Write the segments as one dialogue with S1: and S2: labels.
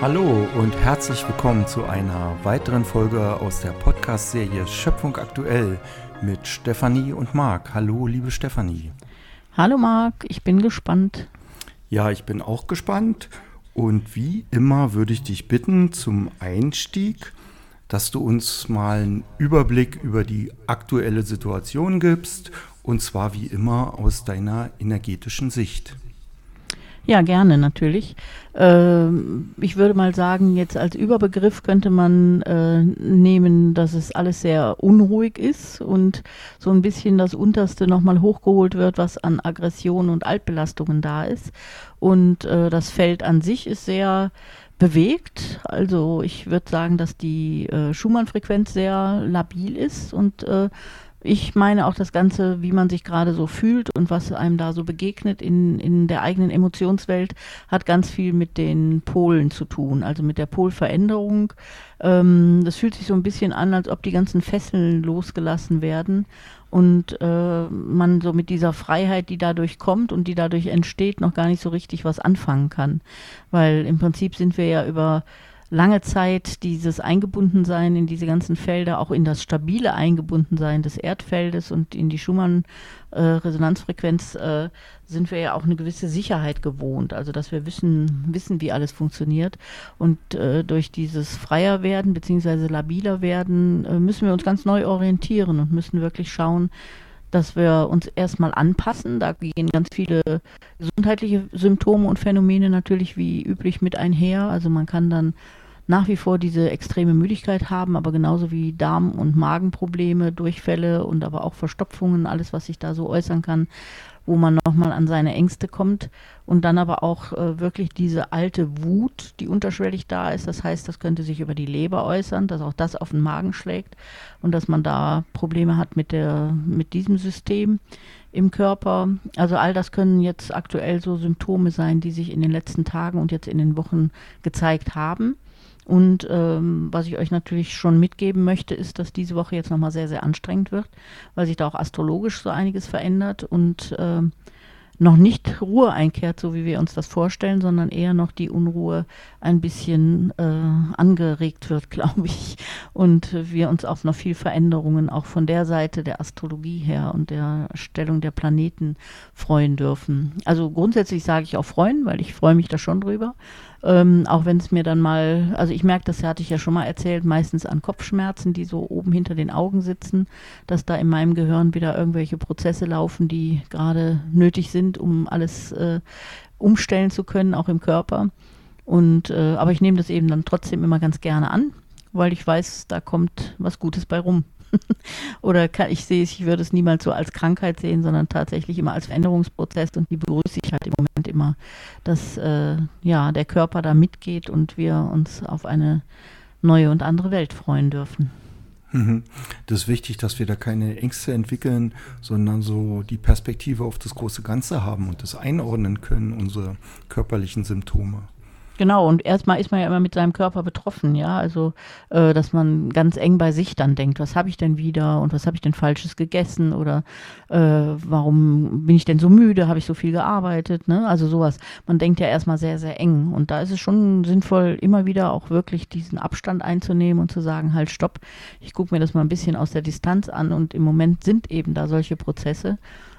S1: Hallo und herzlich willkommen zu einer weiteren Folge aus der Podcast-Serie Schöpfung aktuell mit Stefanie und Marc. Hallo, liebe Stefanie.
S2: Hallo Marc, ich bin gespannt.
S1: Ja, ich bin auch gespannt und wie immer würde ich dich bitten zum Einstieg, dass du uns mal einen Überblick über die aktuelle Situation gibst und zwar wie immer aus deiner energetischen Sicht.
S2: Ja, gerne natürlich. Ähm, ich würde mal sagen, jetzt als Überbegriff könnte man äh, nehmen, dass es alles sehr unruhig ist und so ein bisschen das Unterste nochmal hochgeholt wird, was an Aggression und Altbelastungen da ist. Und äh, das Feld an sich ist sehr bewegt. Also ich würde sagen, dass die äh, Schumann-Frequenz sehr labil ist und äh, ich meine auch das Ganze, wie man sich gerade so fühlt und was einem da so begegnet in, in der eigenen Emotionswelt, hat ganz viel mit den Polen zu tun, also mit der Polveränderung. Ähm, das fühlt sich so ein bisschen an, als ob die ganzen Fesseln losgelassen werden und äh, man so mit dieser Freiheit, die dadurch kommt und die dadurch entsteht, noch gar nicht so richtig was anfangen kann. Weil im Prinzip sind wir ja über lange Zeit dieses Eingebundensein in diese ganzen Felder, auch in das stabile Eingebundensein des Erdfeldes und in die Schumann-Resonanzfrequenz äh, äh, sind wir ja auch eine gewisse Sicherheit gewohnt. Also dass wir wissen, wissen, wie alles funktioniert. Und äh, durch dieses freier werden bzw. labiler werden äh, müssen wir uns ganz neu orientieren und müssen wirklich schauen, dass wir uns erstmal anpassen. Da gehen ganz viele gesundheitliche Symptome und Phänomene natürlich wie üblich mit einher. Also man kann dann nach wie vor diese extreme Müdigkeit haben, aber genauso wie Darm- und Magenprobleme, Durchfälle und aber auch Verstopfungen, alles, was sich da so äußern kann, wo man nochmal an seine Ängste kommt und dann aber auch äh, wirklich diese alte Wut, die unterschwellig da ist. Das heißt, das könnte sich über die Leber äußern, dass auch das auf den Magen schlägt und dass man da Probleme hat mit der, mit diesem System im Körper. Also all das können jetzt aktuell so Symptome sein, die sich in den letzten Tagen und jetzt in den Wochen gezeigt haben. Und ähm, was ich euch natürlich schon mitgeben möchte, ist, dass diese Woche jetzt nochmal sehr, sehr anstrengend wird, weil sich da auch astrologisch so einiges verändert und ähm, noch nicht Ruhe einkehrt, so wie wir uns das vorstellen, sondern eher noch die Unruhe ein bisschen äh, angeregt wird, glaube ich. Und wir uns auf noch viel Veränderungen auch von der Seite der Astrologie her und der Stellung der Planeten freuen dürfen. Also grundsätzlich sage ich auch freuen, weil ich freue mich da schon drüber. Ähm, auch wenn es mir dann mal, also ich merke, das hatte ich ja schon mal erzählt, meistens an Kopfschmerzen, die so oben hinter den Augen sitzen, dass da in meinem Gehirn wieder irgendwelche Prozesse laufen, die gerade nötig sind, um alles äh, umstellen zu können, auch im Körper. Und äh, aber ich nehme das eben dann trotzdem immer ganz gerne an, weil ich weiß, da kommt was Gutes bei rum. Oder kann, ich sehe es, ich würde es niemals so als Krankheit sehen, sondern tatsächlich immer als Veränderungsprozess und die begrüße ich halt im Moment immer, dass äh, ja der Körper da mitgeht und wir uns auf eine neue und andere Welt freuen dürfen.
S1: Mhm. Das ist wichtig, dass wir da keine Ängste entwickeln, sondern so die Perspektive auf das große Ganze haben und das einordnen können, unsere körperlichen Symptome.
S2: Genau, und erstmal ist man ja immer mit seinem Körper betroffen, ja. Also, äh, dass man ganz eng bei sich dann denkt, was habe ich denn wieder und was habe ich denn Falsches gegessen oder äh, warum bin ich denn so müde, habe ich so viel gearbeitet, ne? Also sowas. Man denkt ja erstmal sehr, sehr eng. Und da ist es schon sinnvoll, immer wieder auch wirklich diesen Abstand einzunehmen und zu sagen, halt, stopp, ich gucke mir das mal ein bisschen aus der Distanz an und im Moment sind eben da solche Prozesse.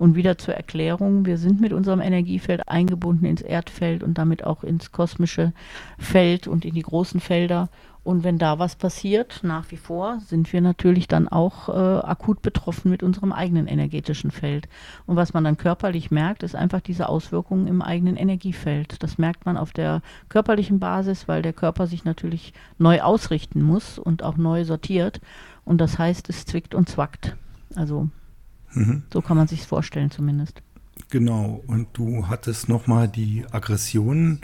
S2: Und wieder zur Erklärung, wir sind mit unserem Energiefeld eingebunden ins Erdfeld und damit auch ins kosmische Feld und in die großen Felder. Und wenn da was passiert, nach wie vor, sind wir natürlich dann auch äh, akut betroffen mit unserem eigenen energetischen Feld. Und was man dann körperlich merkt, ist einfach diese Auswirkungen im eigenen Energiefeld. Das merkt man auf der körperlichen Basis, weil der Körper sich natürlich neu ausrichten muss und auch neu sortiert. Und das heißt, es zwickt und zwackt. Also Mhm. So kann man sich vorstellen zumindest.
S1: Genau, und du hattest nochmal die Aggressionen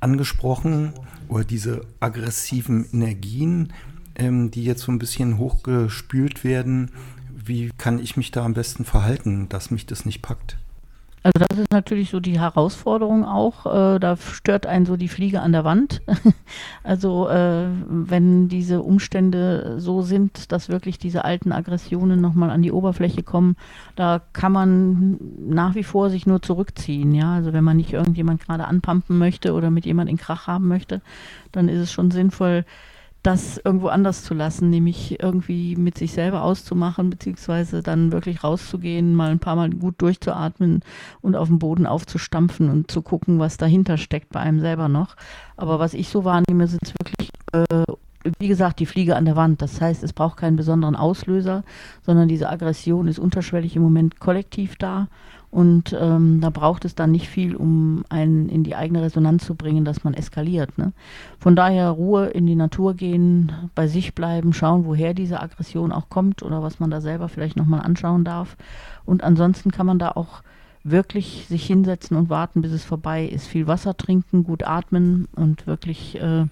S1: angesprochen oder diese aggressiven Energien, ähm, die jetzt so ein bisschen hochgespült werden. Wie kann ich mich da am besten verhalten, dass mich das nicht packt?
S2: Also das ist natürlich so die Herausforderung auch. Äh, da stört einen so die Fliege an der Wand. also äh, wenn diese Umstände so sind, dass wirklich diese alten Aggressionen nochmal an die Oberfläche kommen, da kann man nach wie vor sich nur zurückziehen. Ja, also wenn man nicht irgendjemand gerade anpumpen möchte oder mit jemand in Krach haben möchte, dann ist es schon sinnvoll, das irgendwo anders zu lassen, nämlich irgendwie mit sich selber auszumachen, beziehungsweise dann wirklich rauszugehen, mal ein paar Mal gut durchzuatmen und auf dem Boden aufzustampfen und zu gucken, was dahinter steckt bei einem selber noch. Aber was ich so wahrnehme, sind wirklich, äh, wie gesagt, die Fliege an der Wand. Das heißt, es braucht keinen besonderen Auslöser, sondern diese Aggression ist unterschwellig im Moment kollektiv da und ähm, da braucht es dann nicht viel, um einen in die eigene Resonanz zu bringen, dass man eskaliert. Ne? Von daher Ruhe in die Natur gehen, bei sich bleiben, schauen, woher diese Aggression auch kommt oder was man da selber vielleicht nochmal anschauen darf. Und ansonsten kann man da auch wirklich sich hinsetzen und warten, bis es vorbei ist. Viel Wasser trinken, gut atmen und wirklich äh,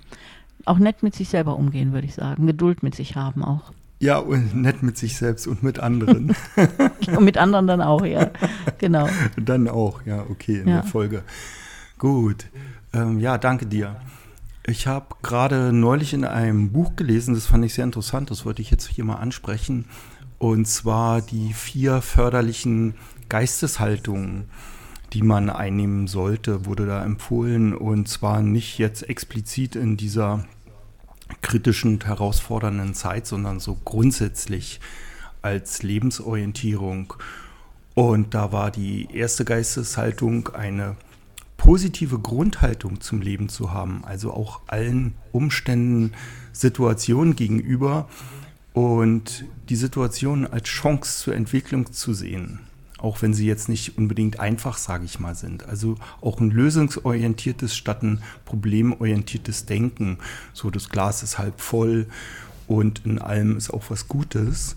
S2: auch nett mit sich selber umgehen, würde ich sagen. Geduld mit sich haben auch.
S1: Ja, und nett mit sich selbst und mit anderen.
S2: und mit anderen dann auch, ja. Genau.
S1: Dann auch, ja, okay, in ja. der Folge. Gut. Ähm, ja, danke dir. Ich habe gerade neulich in einem Buch gelesen, das fand ich sehr interessant, das wollte ich jetzt hier mal ansprechen. Und zwar die vier förderlichen Geisteshaltungen, die man einnehmen sollte, wurde da empfohlen. Und zwar nicht jetzt explizit in dieser kritischen und herausfordernden Zeit, sondern so grundsätzlich als Lebensorientierung. Und da war die erste Geisteshaltung eine positive Grundhaltung zum Leben zu haben, also auch allen Umständen, Situationen gegenüber und die Situation als Chance zur Entwicklung zu sehen auch wenn sie jetzt nicht unbedingt einfach, sage ich mal, sind. Also auch ein lösungsorientiertes statt ein problemorientiertes Denken. So, das Glas ist halb voll und in allem ist auch was Gutes.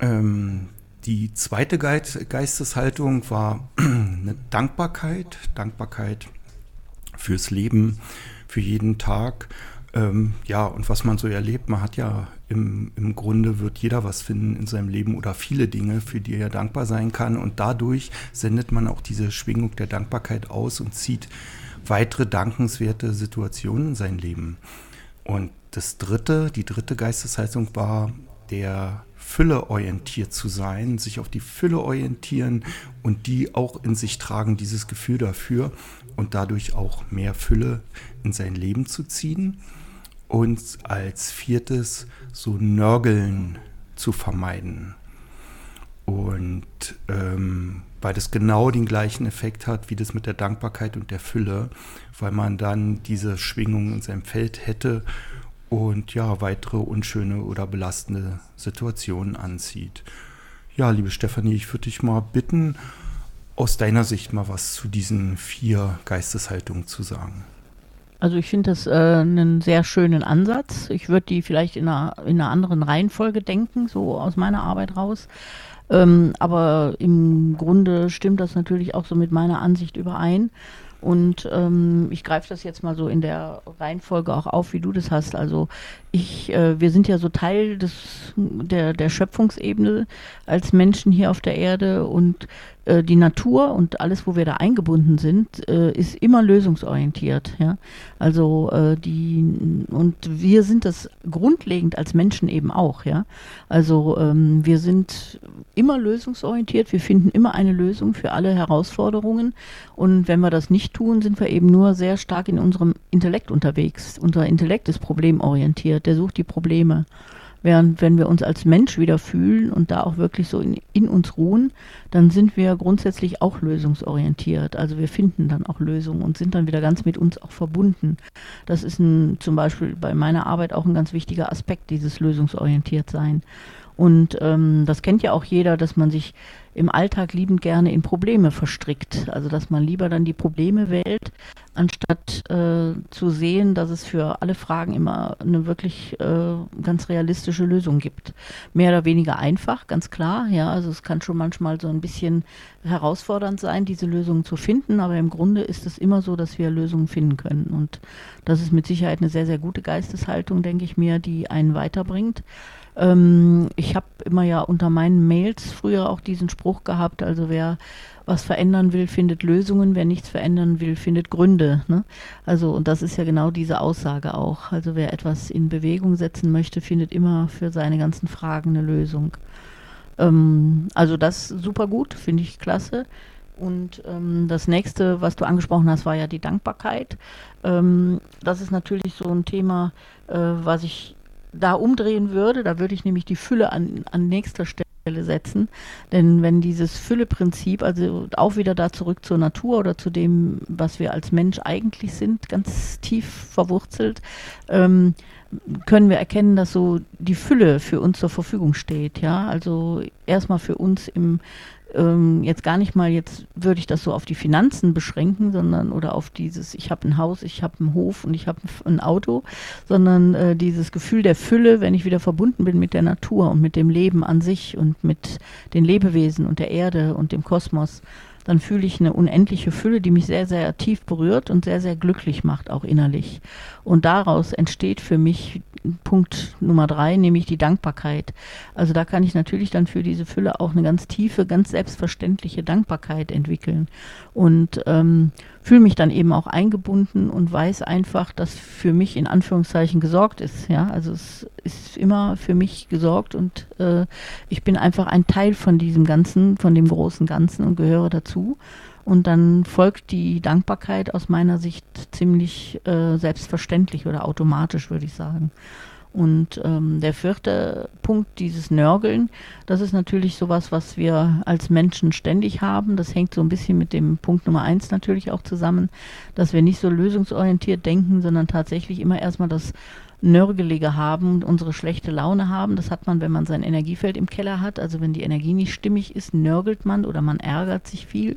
S1: Ähm, die zweite Geisteshaltung war eine Dankbarkeit, Dankbarkeit fürs Leben, für jeden Tag ähm, ja, und was man so erlebt, man hat ja im, im Grunde wird jeder was finden in seinem Leben oder viele Dinge, für die er dankbar sein kann. Und dadurch sendet man auch diese Schwingung der Dankbarkeit aus und zieht weitere dankenswerte Situationen in sein Leben. Und das dritte, die dritte Geisteshaltung war der Fülle orientiert zu sein, sich auf die Fülle orientieren und die auch in sich tragen, dieses Gefühl dafür und dadurch auch mehr Fülle in sein Leben zu ziehen und als viertes so Nörgeln zu vermeiden. Und ähm, weil das genau den gleichen Effekt hat wie das mit der Dankbarkeit und der Fülle, weil man dann diese Schwingung in seinem Feld hätte und ja, weitere unschöne oder belastende Situationen anzieht. Ja, liebe Stefanie, ich würde dich mal bitten, aus deiner Sicht mal was zu diesen vier Geisteshaltungen zu sagen.
S2: Also ich finde das äh, einen sehr schönen Ansatz. Ich würde die vielleicht in einer, in einer anderen Reihenfolge denken, so aus meiner Arbeit raus. Ähm, aber im Grunde stimmt das natürlich auch so mit meiner Ansicht überein. Und ähm, ich greife das jetzt mal so in der Reihenfolge auch auf, wie du das hast. Also ich, äh, wir sind ja so Teil des, der, der Schöpfungsebene als Menschen hier auf der Erde und äh, die Natur und alles, wo wir da eingebunden sind, äh, ist immer lösungsorientiert. Ja? Also äh, die und wir sind das grundlegend als Menschen eben auch. Ja? Also ähm, wir sind immer lösungsorientiert. Wir finden immer eine Lösung für alle Herausforderungen. Und wenn wir das nicht tun, sind wir eben nur sehr stark in unserem Intellekt unterwegs. Unser Intellekt ist problemorientiert. Der sucht die Probleme. Während wenn wir uns als Mensch wieder fühlen und da auch wirklich so in, in, uns ruhen, dann sind wir grundsätzlich auch lösungsorientiert. Also wir finden dann auch Lösungen und sind dann wieder ganz mit uns auch verbunden. Das ist ein, zum Beispiel bei meiner Arbeit auch ein ganz wichtiger Aspekt, dieses lösungsorientiert sein. Und ähm, das kennt ja auch jeder, dass man sich im Alltag liebend gerne in Probleme verstrickt. Also dass man lieber dann die Probleme wählt, anstatt äh, zu sehen, dass es für alle Fragen immer eine wirklich äh, ganz realistische Lösung gibt. Mehr oder weniger einfach, ganz klar. Ja, also es kann schon manchmal so ein bisschen herausfordernd sein, diese Lösungen zu finden, aber im Grunde ist es immer so, dass wir Lösungen finden können. Und das ist mit Sicherheit eine sehr, sehr gute Geisteshaltung, denke ich mir, die einen weiterbringt. Ähm, ich habe immer ja unter meinen Mails früher auch diesen Spruch gehabt, also wer was verändern will, findet Lösungen, wer nichts verändern will, findet Gründe. Ne? Also, und das ist ja genau diese Aussage auch. Also wer etwas in Bewegung setzen möchte, findet immer für seine ganzen Fragen eine Lösung. Ähm, also das super gut, finde ich klasse. Und ähm, das nächste, was du angesprochen hast, war ja die Dankbarkeit. Ähm, das ist natürlich so ein Thema, äh, was ich da umdrehen würde. Da würde ich nämlich die Fülle an, an nächster Stelle setzen. Denn wenn dieses Fülleprinzip, also auch wieder da zurück zur Natur oder zu dem, was wir als Mensch eigentlich sind, ganz tief verwurzelt, ähm, können wir erkennen, dass so die Fülle für uns zur Verfügung steht. Ja, also erstmal für uns im ähm, jetzt gar nicht mal, jetzt würde ich das so auf die Finanzen beschränken, sondern oder auf dieses, ich habe ein Haus, ich habe einen Hof und ich habe ein Auto, sondern äh, dieses Gefühl der Fülle, wenn ich wieder verbunden bin mit der Natur und mit dem Leben an sich und mit den Lebewesen und der Erde und dem Kosmos dann fühle ich eine unendliche Fülle, die mich sehr, sehr tief berührt und sehr, sehr glücklich macht, auch innerlich. Und daraus entsteht für mich Punkt Nummer drei, nämlich die Dankbarkeit. Also da kann ich natürlich dann für diese Fülle auch eine ganz tiefe, ganz selbstverständliche Dankbarkeit entwickeln. Und ähm, fühle mich dann eben auch eingebunden und weiß einfach, dass für mich in Anführungszeichen gesorgt ist. Ja, also es ist immer für mich gesorgt und äh, ich bin einfach ein Teil von diesem Ganzen, von dem großen Ganzen und gehöre dazu. Und dann folgt die Dankbarkeit aus meiner Sicht ziemlich äh, selbstverständlich oder automatisch, würde ich sagen. Und ähm, der vierte Punkt, dieses Nörgeln, das ist natürlich sowas, was wir als Menschen ständig haben. Das hängt so ein bisschen mit dem Punkt Nummer eins natürlich auch zusammen, dass wir nicht so lösungsorientiert denken, sondern tatsächlich immer erstmal das Nörgelige haben, unsere schlechte Laune haben. Das hat man, wenn man sein Energiefeld im Keller hat. Also wenn die Energie nicht stimmig ist, nörgelt man oder man ärgert sich viel.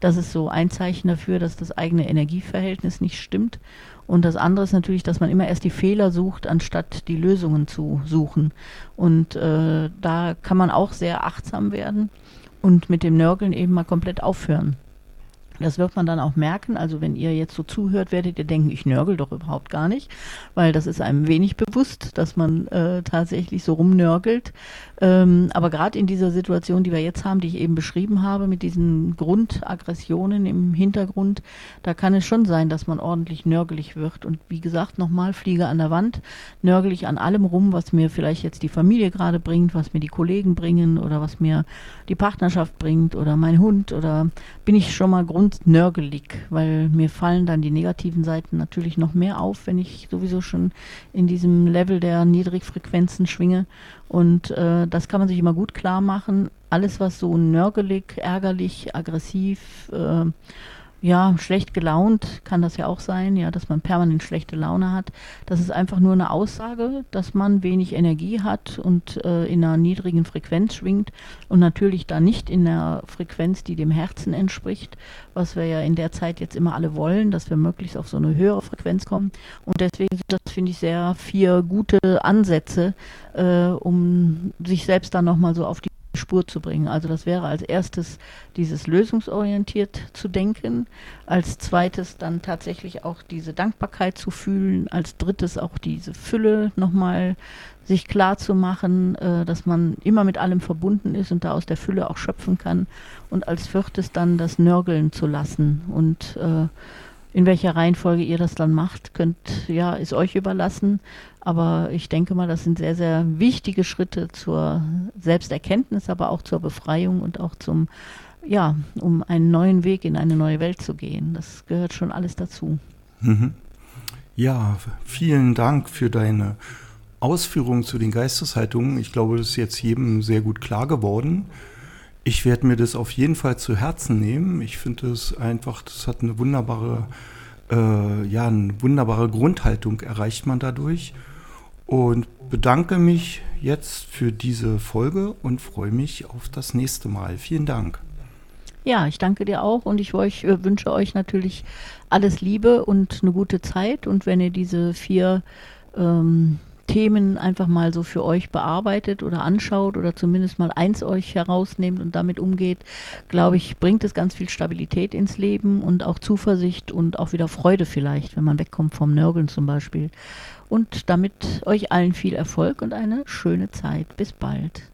S2: Das ist so ein Zeichen dafür, dass das eigene Energieverhältnis nicht stimmt. Und das andere ist natürlich, dass man immer erst die Fehler sucht, anstatt die Lösungen zu suchen. Und äh, da kann man auch sehr achtsam werden und mit dem Nörgeln eben mal komplett aufhören. Das wird man dann auch merken. Also wenn ihr jetzt so zuhört, werdet ihr denken, ich nörgel doch überhaupt gar nicht, weil das ist einem wenig bewusst, dass man äh, tatsächlich so rumnörgelt. Ähm, aber gerade in dieser Situation, die wir jetzt haben, die ich eben beschrieben habe, mit diesen Grundaggressionen im Hintergrund, da kann es schon sein, dass man ordentlich nörgelig wird. Und wie gesagt, nochmal Fliege an der Wand, nörgel ich an allem rum, was mir vielleicht jetzt die Familie gerade bringt, was mir die Kollegen bringen oder was mir die Partnerschaft bringt oder mein Hund oder bin ich schon mal grundnörgelig, weil mir fallen dann die negativen Seiten natürlich noch mehr auf, wenn ich sowieso schon in diesem Level der Niedrigfrequenzen schwinge. Und äh, das kann man sich immer gut klar machen. Alles, was so nörgelig, ärgerlich, aggressiv, äh, ja, schlecht gelaunt kann das ja auch sein, ja, dass man permanent schlechte Laune hat. Das ist einfach nur eine Aussage, dass man wenig Energie hat und äh, in einer niedrigen Frequenz schwingt und natürlich da nicht in der Frequenz, die dem Herzen entspricht, was wir ja in der Zeit jetzt immer alle wollen, dass wir möglichst auf so eine höhere Frequenz kommen. Und deswegen sind das, finde ich, sehr vier gute Ansätze, äh, um sich selbst dann nochmal so auf die Spur zu bringen. Also das wäre als erstes dieses lösungsorientiert zu denken, als zweites dann tatsächlich auch diese Dankbarkeit zu fühlen, als drittes auch diese Fülle nochmal sich klar zu machen, äh, dass man immer mit allem verbunden ist und da aus der Fülle auch schöpfen kann und als viertes dann das Nörgeln zu lassen und äh, in welcher Reihenfolge ihr das dann macht, könnt, ja, ist euch überlassen. Aber ich denke mal, das sind sehr, sehr wichtige Schritte zur Selbsterkenntnis, aber auch zur Befreiung und auch zum, ja, um einen neuen Weg in eine neue Welt zu gehen. Das gehört schon alles dazu.
S1: Mhm. Ja, vielen Dank für deine Ausführungen zu den Geisteshaltungen. Ich glaube, das ist jetzt jedem sehr gut klar geworden. Ich werde mir das auf jeden Fall zu Herzen nehmen. Ich finde es einfach, das hat eine wunderbare, äh, ja, eine wunderbare Grundhaltung erreicht man dadurch. Und bedanke mich jetzt für diese Folge und freue mich auf das nächste Mal. Vielen Dank.
S2: Ja, ich danke dir auch und ich euch, äh, wünsche euch natürlich alles Liebe und eine gute Zeit. Und wenn ihr diese vier ähm, Themen einfach mal so für euch bearbeitet oder anschaut oder zumindest mal eins euch herausnehmt und damit umgeht, glaube ich, bringt es ganz viel Stabilität ins Leben und auch Zuversicht und auch wieder Freude vielleicht, wenn man wegkommt vom Nörgeln zum Beispiel. Und damit euch allen viel Erfolg und eine schöne Zeit. Bis bald.